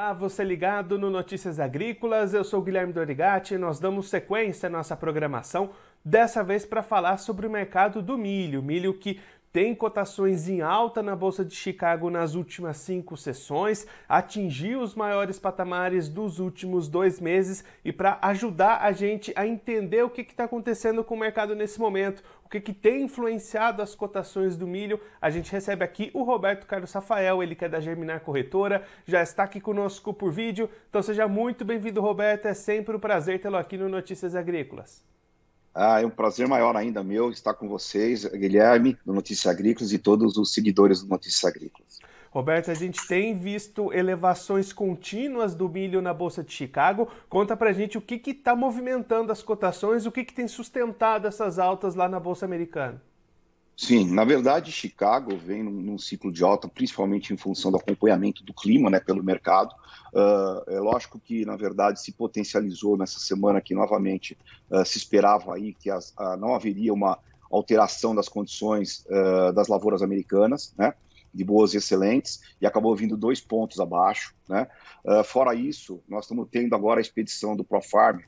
Olá, você ligado no Notícias Agrícolas, eu sou Guilherme Dorigati e nós damos sequência à nossa programação, dessa vez para falar sobre o mercado do milho, milho que tem cotações em alta na Bolsa de Chicago nas últimas cinco sessões, atingiu os maiores patamares dos últimos dois meses e para ajudar a gente a entender o que está acontecendo com o mercado nesse momento, o que, que tem influenciado as cotações do milho, a gente recebe aqui o Roberto Carlos Rafael, ele que é da Germinar Corretora, já está aqui conosco por vídeo, então seja muito bem-vindo, Roberto, é sempre um prazer tê-lo aqui no Notícias Agrícolas. Ah, é um prazer maior ainda meu estar com vocês, Guilherme, do Notícias Agrícolas e todos os seguidores do Notícias Agrícolas. Roberto, a gente tem visto elevações contínuas do milho na Bolsa de Chicago. Conta pra gente o que está movimentando as cotações, o que, que tem sustentado essas altas lá na Bolsa Americana. Sim, na verdade, Chicago vem num, num, ciclo de alta, principalmente em função do acompanhamento do clima né, pelo mercado. Uh, é lógico que, na verdade, se potencializou nessa semana que novamente uh, se esperava aí que as, uh, não haveria uma alteração das condições das lavouras americanas, né? de boas e excelentes, e acabou vindo dois pontos abaixo. Né? fora isso, nós estamos tendo agora a expedição do ProFarm,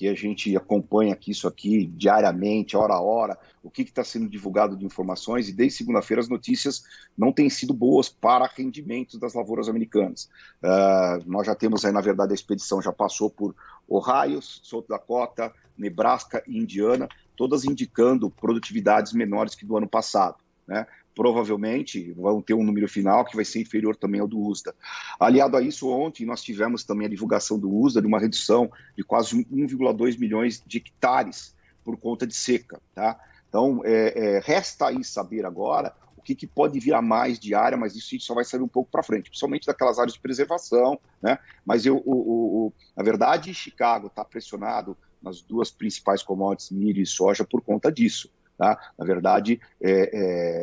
que a gente acompanha aqui isso aqui diariamente, hora a hora, o que está sendo divulgado de informações, e desde segunda-feira as notícias não têm sido boas para rendimentos das lavouras americanas. Uh, nós já temos aí, na verdade, a expedição já passou por Ohio, South Dakota, Nebraska e Indiana, todas indicando produtividades menores que do ano passado. Né? Provavelmente vão ter um número final que vai ser inferior também ao do USDA. Aliado a isso, ontem nós tivemos também a divulgação do USDA de uma redução de quase 1,2 milhões de hectares por conta de seca. Tá? Então, é, é, resta aí saber agora o que, que, pode vir a mais de área, mas isso a gente só vai saber um pouco para frente, principalmente daquelas áreas de preservação, né? Mas eu, o, o, na verdade, Chicago está pressionado nas duas principais commodities, milho e soja, por conta disso. Tá? Na verdade, é,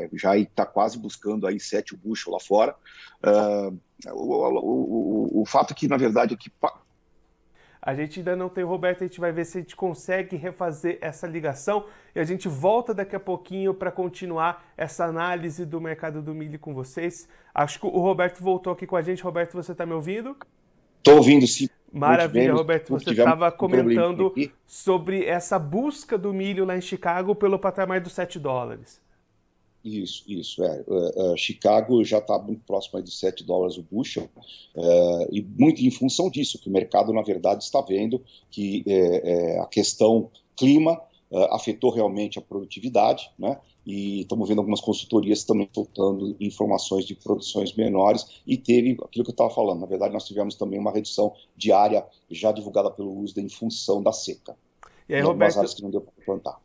é, já está quase buscando aí sete o bucho lá fora. Uh, o, o, o, o, fato é que, na verdade, é que a gente ainda não tem o Roberto, a gente vai ver se a gente consegue refazer essa ligação e a gente volta daqui a pouquinho para continuar essa análise do mercado do milho com vocês. Acho que o Roberto voltou aqui com a gente. Roberto, você está me ouvindo? Estou ouvindo, sim. Maravilha, Roberto. Você estava comentando sobre essa busca do milho lá em Chicago pelo patamar dos 7 dólares. Isso, isso. É. Uh, uh, Chicago já está muito próximo de 7 dólares o bushel, uh, e muito em função disso, que o mercado, na verdade, está vendo que a questão clima afetou realmente a produtividade, né? e estamos vendo algumas consultorias também soltando informações de produções menores e teve aquilo que eu estava falando. Na verdade, nós tivemos também uma redução diária já divulgada pelo USDA em função da seca. E aí, Roberto,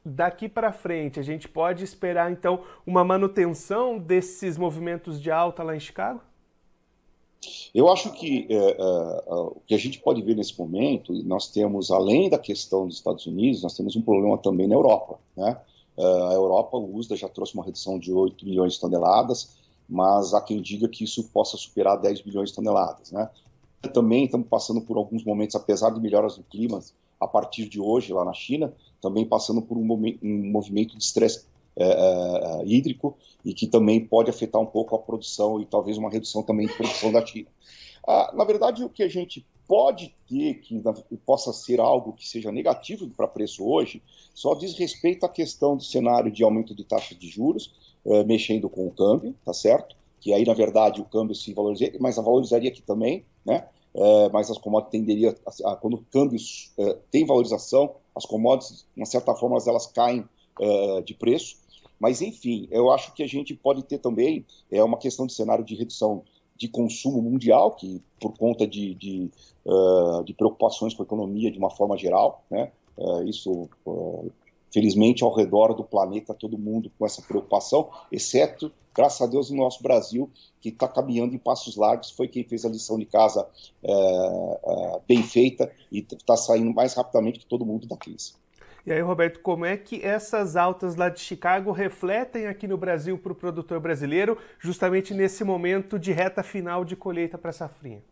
daqui para frente, a gente pode esperar então uma manutenção desses movimentos de alta lá em Chicago? Eu acho que é, é, é, o que a gente pode ver nesse momento, nós temos, além da questão dos Estados Unidos, nós temos um problema também na Europa. Né? Uh, a Europa, o USDA já trouxe uma redução de 8 milhões de toneladas, mas há quem diga que isso possa superar 10 milhões de toneladas. Né? Também estamos passando por alguns momentos, apesar de melhoras do clima, a partir de hoje lá na China, também passando por um, um movimento de estresse é, é, hídrico e que também pode afetar um pouco a produção e talvez uma redução também de produção da China. Ah, na verdade, o que a gente pode ter que possa ser algo que seja negativo para preço hoje, só diz respeito à questão do cenário de aumento de taxa de juros, eh, mexendo com o câmbio, tá certo? Que aí, na verdade, o câmbio se valorizaria, mas a valorizaria aqui também, né? Eh, mas as commodities tenderiam, a, a, quando o câmbio eh, tem valorização, as commodities, de uma certa forma, elas caem de preço. Mas, enfim, eu acho que a gente pode ter também é, uma questão de cenário de redução de consumo mundial, que por conta de, de, uh, de preocupações com a economia de uma forma geral, né? Uh, isso, uh, felizmente, ao redor do planeta, todo mundo com essa preocupação, exceto, graças a Deus, o nosso Brasil, que está caminhando em passos largos, foi quem fez a lição de casa bem feita e está saindo mais rapidamente que todo mundo da crise. E aí, Roberto, como é que essas altas lá de Chicago refletem aqui no Brasil para o produtor brasileiro, justamente nesse momento de reta final de colheita para safrinha?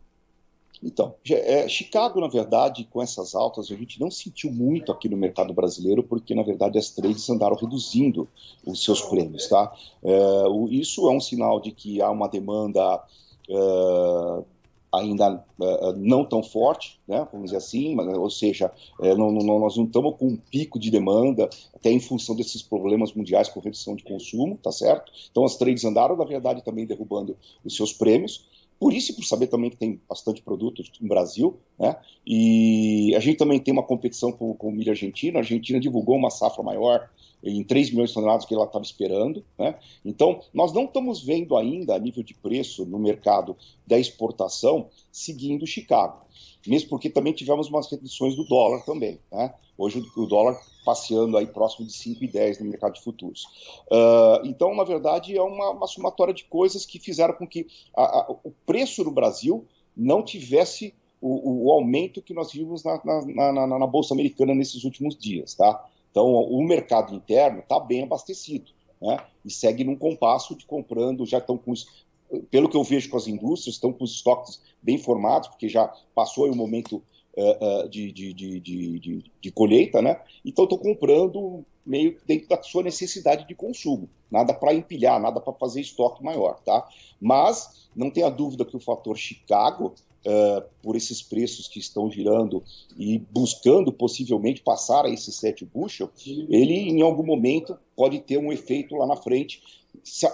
Então, é, Chicago, na verdade, com essas altas, a gente não sentiu muito aqui no mercado brasileiro, porque, na verdade, as trades andaram reduzindo os seus prêmios, tá? É, o, isso é um sinal de que há uma demanda é, ainda uh, não tão forte, né, vamos dizer assim, mas, ou seja, é, não, não, nós não estamos com um pico de demanda, até em função desses problemas mundiais com redução de consumo, tá certo? Então as trades andaram, na verdade, também derrubando os seus prêmios, por isso e por saber também que tem bastante produto no Brasil, né? E a gente também tem uma competição com, com o milho argentino. A Argentina divulgou uma safra maior em 3 milhões de toneladas que ela estava esperando. Né? Então, nós não estamos vendo ainda a nível de preço no mercado da exportação seguindo Chicago mesmo porque também tivemos umas reduções do dólar também. Né? Hoje o dólar passeando aí próximo de 5,10 no mercado de futuros. Uh, então, na verdade, é uma, uma somatória de coisas que fizeram com que a, a, o preço no Brasil não tivesse o, o aumento que nós vimos na, na, na, na, Bolsa Americana nesses últimos dias. Tá? Então, o mercado interno está bem abastecido. Né? E segue num compasso de comprando, já estão com os, pelo que eu vejo com as indústrias, estão com os estoques bem formados, porque já passou o momento uh, uh, de, de, de, de, colheita, né? Então estão comprando meio dentro da sua necessidade de consumo. Nada para empilhar, nada para fazer estoque maior, tá? Mas não tenha dúvida que o fator Chicago, uh, por esses preços que estão girando e buscando possivelmente passar a esses sete bushel, ele em algum momento pode ter um efeito lá na frente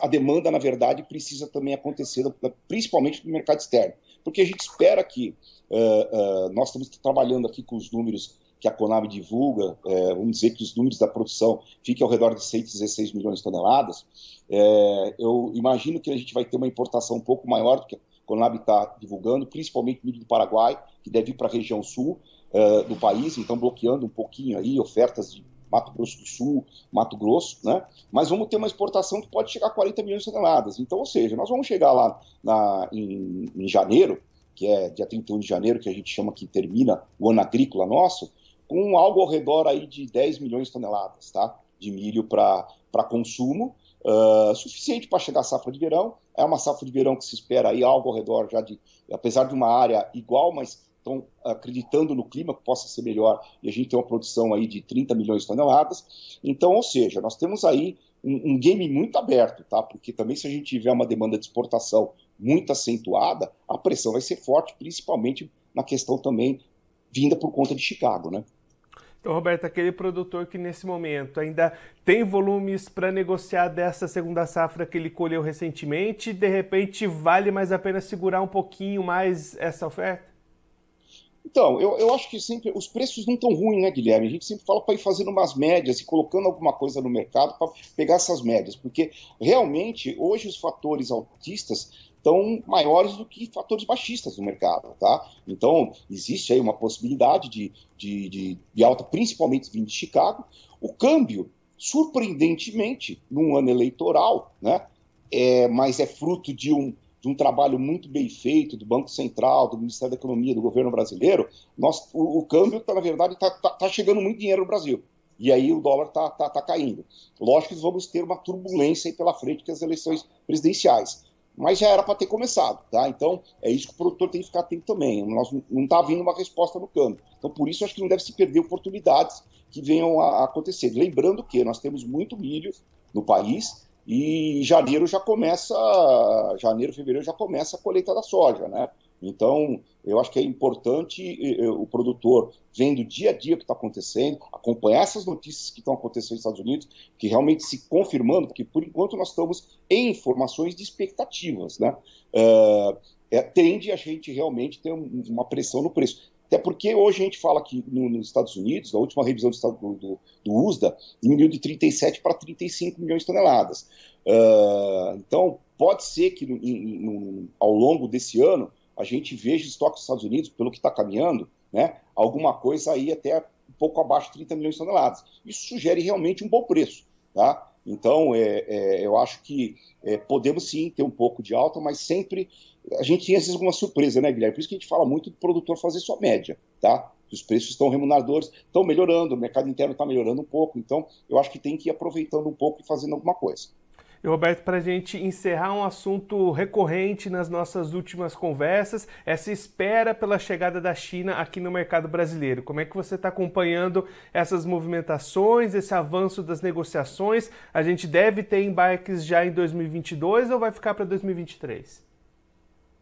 a demanda, na verdade, precisa também acontecer, principalmente no mercado externo. Porque a gente espera que uh, uh, nós estamos trabalhando aqui com os números que a Conab divulga, uh, vamos dizer que os números da produção fiquem ao redor de 116 milhões de toneladas. eu imagino que a gente vai ter uma importação um pouco maior do que a Conab está divulgando, principalmente milho do Paraguai, que deve ir para a região sul do país, então bloqueando um pouquinho aí ofertas de Mato Grosso do Sul, Mato Grosso, né? Mas vamos ter uma exportação que pode chegar a 40 milhões de toneladas. Então, ou seja, nós vamos chegar lá na, em, em janeiro, que é dia 31 de janeiro, que a gente chama que termina o ano agrícola nosso, com algo ao redor aí de 10 milhões de toneladas, tá? De milho para consumo, uh, suficiente para chegar safra de verão. É uma safra de verão que se espera aí algo ao redor já de, apesar de uma área igual, mas estão acreditando no clima que possa ser melhor e a gente tem uma produção aí de 30 milhões de toneladas. Então, ou seja, nós temos aí um, um game muito aberto, tá? Porque também se a gente tiver uma demanda de exportação muito acentuada, a pressão vai ser forte, principalmente na questão também vinda por conta de Chicago, né? Então, Roberto, aquele produtor que nesse momento ainda tem volumes para negociar dessa segunda safra que ele colheu recentemente, de repente vale mais a pena segurar um pouquinho mais essa oferta? Então, eu, eu acho que sempre os preços não estão ruins, né, Guilherme? A gente sempre fala para ir fazendo umas médias e colocando alguma coisa no mercado para pegar essas médias, porque realmente hoje os fatores altistas estão maiores do que fatores baixistas no mercado, tá? Então, existe aí uma possibilidade de, de, de, de alta, principalmente vindo de Chicago. O câmbio, surpreendentemente, num ano eleitoral, né? É, mas é fruto de um, de um trabalho muito bem feito do Banco Central, do Ministério da Economia, do governo brasileiro, nós, o, o câmbio, tá, na verdade, está tá, tá chegando muito dinheiro no Brasil. E aí o dólar está tá, tá caindo. Lógico que vamos ter uma turbulência aí pela frente que as eleições presidenciais. Mas já era para ter começado, tá? Então é isso que o produtor tem que ficar atento também. Nós, não está vindo uma resposta no câmbio. Então por isso acho que não deve se perder oportunidades que venham a acontecer. Lembrando que nós temos muito milho no país e janeiro já começa, janeiro, fevereiro já começa a colheita da soja, né? Então, eu acho que é importante o produtor, vendo dia a dia o que está acontecendo, acompanhar essas notícias que estão acontecendo nos Estados Unidos, que realmente se confirmando, porque por enquanto nós estamos em informações de expectativas, né? Uh, é, tende a gente realmente ter uma pressão no preço. Até porque hoje a gente fala que no, nos Estados Unidos, na última revisão do, do, do USDA, diminuiu de 37 para 35 milhões de toneladas. Uh, então, pode ser que ao longo desse ano a gente veja estoque dos Estados Unidos, pelo que está caminhando, né, alguma coisa aí até um pouco abaixo de 30 milhões de toneladas. Isso sugere realmente um bom preço. Tá? Então, é, é, eu acho que é, podemos sim ter um pouco de alta, mas sempre a gente tinha vezes alguma surpresa, né, Guilherme? Por isso que a gente fala muito do produtor fazer sua média, tá? Os preços estão remuneradores, estão melhorando, o mercado interno está melhorando um pouco, então eu acho que tem que ir aproveitando um pouco e fazendo alguma coisa. E Roberto, para a gente encerrar um assunto recorrente nas nossas últimas conversas, essa espera pela chegada da China aqui no mercado brasileiro. Como é que você está acompanhando essas movimentações, esse avanço das negociações? A gente deve ter embarques já em 2022 ou vai ficar para 2023?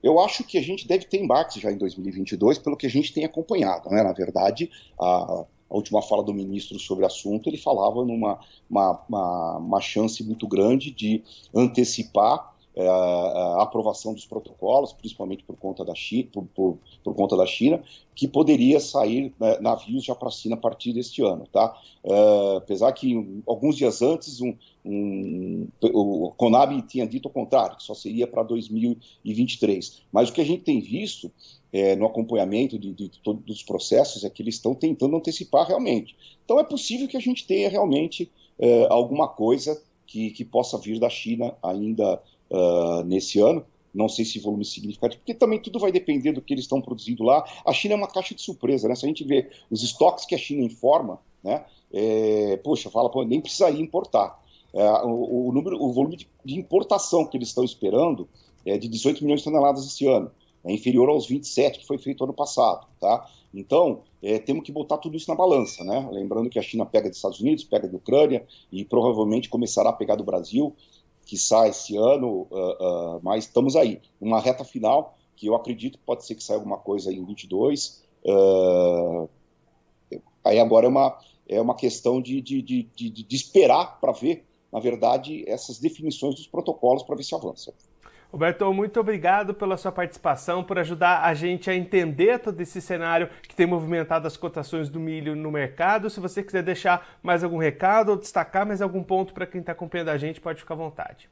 Eu acho que a gente deve ter embates já em 2022, pelo que a gente tem acompanhado. Né? Na verdade, a, a última fala do ministro sobre o assunto, ele falava numa uma, uma, uma chance muito grande de antecipar é, a aprovação dos protocolos, principalmente por conta da China, por, por, por conta da China que poderia sair né, navios já para a China a partir deste ano. Tá? É, apesar que alguns dias antes um, um, o Conab tinha dito o contrário, que só seria para 2023. Mas o que a gente tem visto é, no acompanhamento de, de, de todos os processos é que eles estão tentando antecipar realmente. Então é possível que a gente tenha realmente é, alguma coisa que, que possa vir da China ainda uh, nesse ano. Não sei se volume significativo, porque também tudo vai depender do que eles estão produzindo lá. A China é uma caixa de surpresa, né? Se a gente vê os estoques que a China informa, né? É, poxa, fala, pô, nem precisaria importar. É, o, o, número, o volume de, de, importação que eles estão esperando é de 18 milhões de toneladas esse ano. É inferior aos 27 que foi feito ano passado, tá? Então, é, temos que botar tudo isso na balança, né? Lembrando que a China pega dos Estados Unidos, pega da Ucrânia e provavelmente começará a pegar do Brasil que sai esse ano, uh, uh, mas estamos aí, uma reta final, que eu acredito que pode ser que saia alguma coisa em 22. Uh, aí agora é uma, é uma questão de, de, de, de, de esperar para ver, na verdade, essas definições dos protocolos para ver se avança. Roberto, muito obrigado pela sua participação, por ajudar a gente a entender todo esse cenário que tem movimentado as cotações do milho no mercado. Se você quiser deixar mais algum recado ou destacar mais algum ponto para quem está acompanhando a gente, pode ficar à vontade.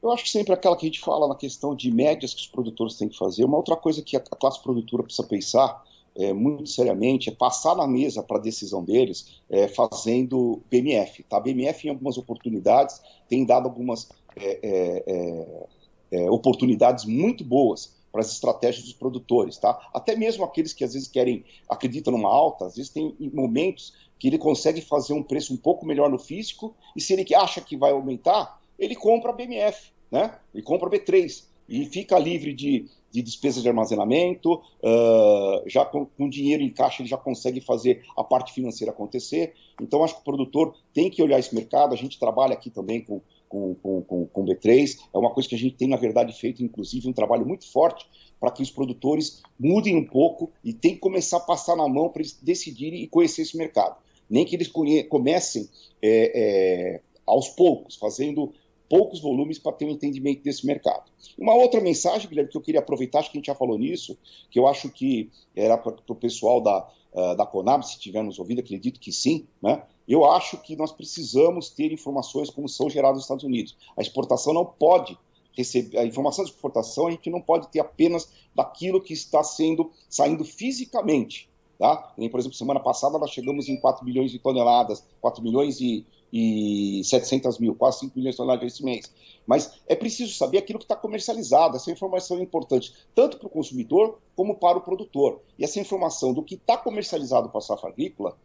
Eu acho que sempre aquela que a gente fala na questão de médias que os produtores têm que fazer. Uma outra coisa que a classe produtora precisa pensar é, muito seriamente é passar na mesa para a decisão deles é, fazendo BMF. Tá? BMF, em algumas oportunidades, tem dado algumas é, é, oportunidades muito boas para as estratégias dos produtores, tá? Até mesmo aqueles que às vezes querem, acreditam numa alta, às vezes tem momentos que ele consegue fazer um preço um pouco melhor no físico e se ele acha que vai aumentar, ele compra BMF, né? Ele compra B3 e fica livre de, de despesas de armazenamento, uh, já com, com, dinheiro em caixa ele já consegue fazer a parte financeira acontecer. Então acho que o produtor tem que olhar esse mercado. A gente trabalha aqui também com com, com, com, B3. É uma coisa que a gente tem, na verdade, feito, inclusive, um trabalho muito forte para que os produtores mudem um pouco e tem que começar a passar na mão para eles decidirem e conhecer esse mercado. Nem que eles comecem é, é, aos poucos, fazendo poucos volumes para ter um entendimento desse mercado. Uma outra mensagem, Guilherme, que eu queria aproveitar, acho que a gente já falou nisso, que eu acho que era para o pessoal da, uh, da Conab, se tivermos ouvido, acredito que sim, né? Eu acho que nós precisamos ter informações como são geradas nos Estados Unidos. A exportação não pode receber a informação de exportação, a gente não pode ter apenas daquilo que está sendo saindo fisicamente. Tá? por exemplo, semana passada nós chegamos em 4 milhões de toneladas, 4 milhões e, e 700 mil, quase 5 milhões de toneladas esse mês. Mas é preciso saber aquilo que está comercializado, essa informação é importante, tanto para o consumidor como para o produtor. E essa informação do que está comercializado para a safra agrícola,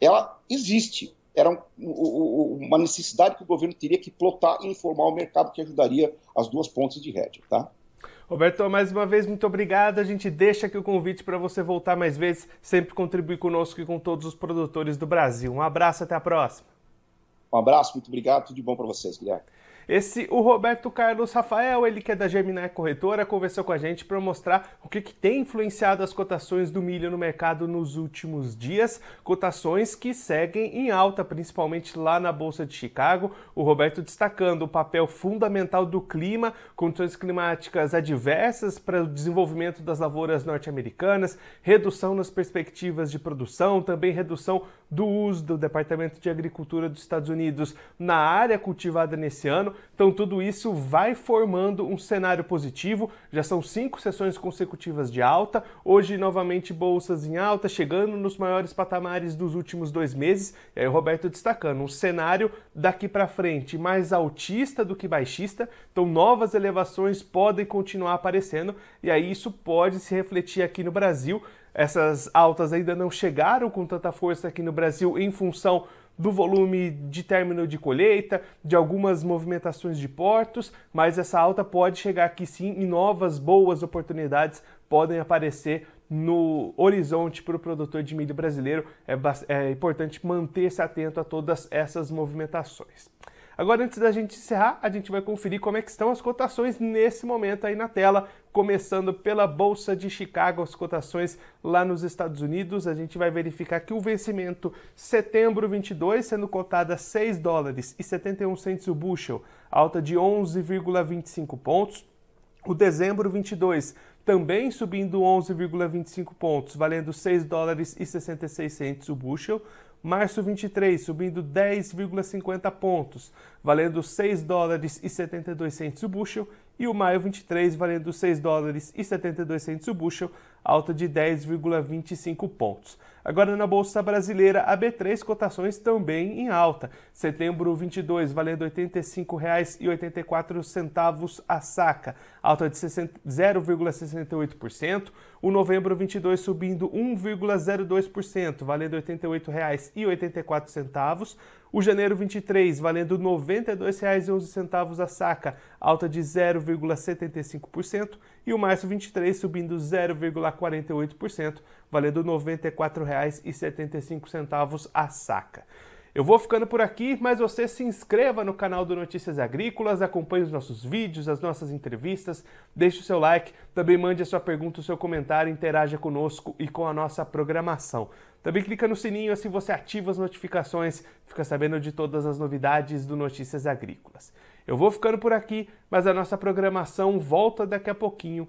ela existe. Era um, uma necessidade que o governo teria que plotar e informar o mercado que ajudaria as duas pontas de rédea, tá? Roberto, mais uma vez, muito obrigado. A gente deixa aqui o convite para você voltar mais vezes, sempre contribuir conosco e com todos os produtores do Brasil. Um abraço, até a próxima. Um abraço, muito obrigado, tudo de bom para vocês, Guilherme. Esse, o Roberto Carlos Rafael, ele que é da Gemini Corretora, conversou com a gente para mostrar o que, que tem influenciado as cotações do milho no mercado nos últimos dias. Cotações que seguem em alta, principalmente lá na Bolsa de Chicago. O Roberto destacando o papel fundamental do clima, condições climáticas adversas para o desenvolvimento das lavouras norte-americanas, redução nas perspectivas de produção, também redução do uso do Departamento de Agricultura dos Estados Unidos na área cultivada nesse ano. Então, tudo isso vai formando um cenário positivo. Já são cinco sessões consecutivas de alta. Hoje, novamente, bolsas em alta, chegando nos maiores patamares dos últimos dois meses. E aí, o Roberto destacando um cenário daqui para frente mais altista do que baixista. Então, novas elevações podem continuar aparecendo. E aí, isso pode se refletir aqui no Brasil. Essas altas ainda não chegaram com tanta força aqui no Brasil em função do volume de término de colheita, de algumas movimentações de portos, mas essa alta pode chegar aqui sim e novas boas oportunidades podem aparecer no horizonte para o produtor de milho brasileiro. É, é importante manter-se atento a todas essas movimentações. Agora, antes da gente encerrar, a gente vai conferir como é que estão as cotações nesse momento aí na tela começando pela Bolsa de Chicago, as cotações lá nos Estados Unidos. A gente vai verificar que o vencimento setembro 22 sendo cotada a 6 dólares e 71 centes o bushel, alta de 11,25 pontos. O dezembro 22 também subindo 11,25 pontos, valendo 6 dólares e 66 centes o bushel. Março 23 subindo 10,50 pontos, valendo 6 dólares e 72 centes o bushel e o maio 23 valendo 6 dólares e 72 centos o bushel, alta de 10,25 pontos. Agora na bolsa brasileira, a B3 cotações também em alta. Setembro 22 valendo R$ 85,84 a saca, alta de 0,68%. O novembro 22 subindo 1,02%, valendo R$ 88,84. O janeiro 23 valendo R$ 92,11 a saca, alta de 0,75%, e o março 23 subindo 0,48%, valendo R$ 94,75 a saca. Eu vou ficando por aqui, mas você se inscreva no canal do Notícias Agrícolas, acompanhe os nossos vídeos, as nossas entrevistas, deixe o seu like, também mande a sua pergunta, o seu comentário, interaja conosco e com a nossa programação. Também clica no sininho assim você ativa as notificações, fica sabendo de todas as novidades do Notícias Agrícolas. Eu vou ficando por aqui, mas a nossa programação volta daqui a pouquinho.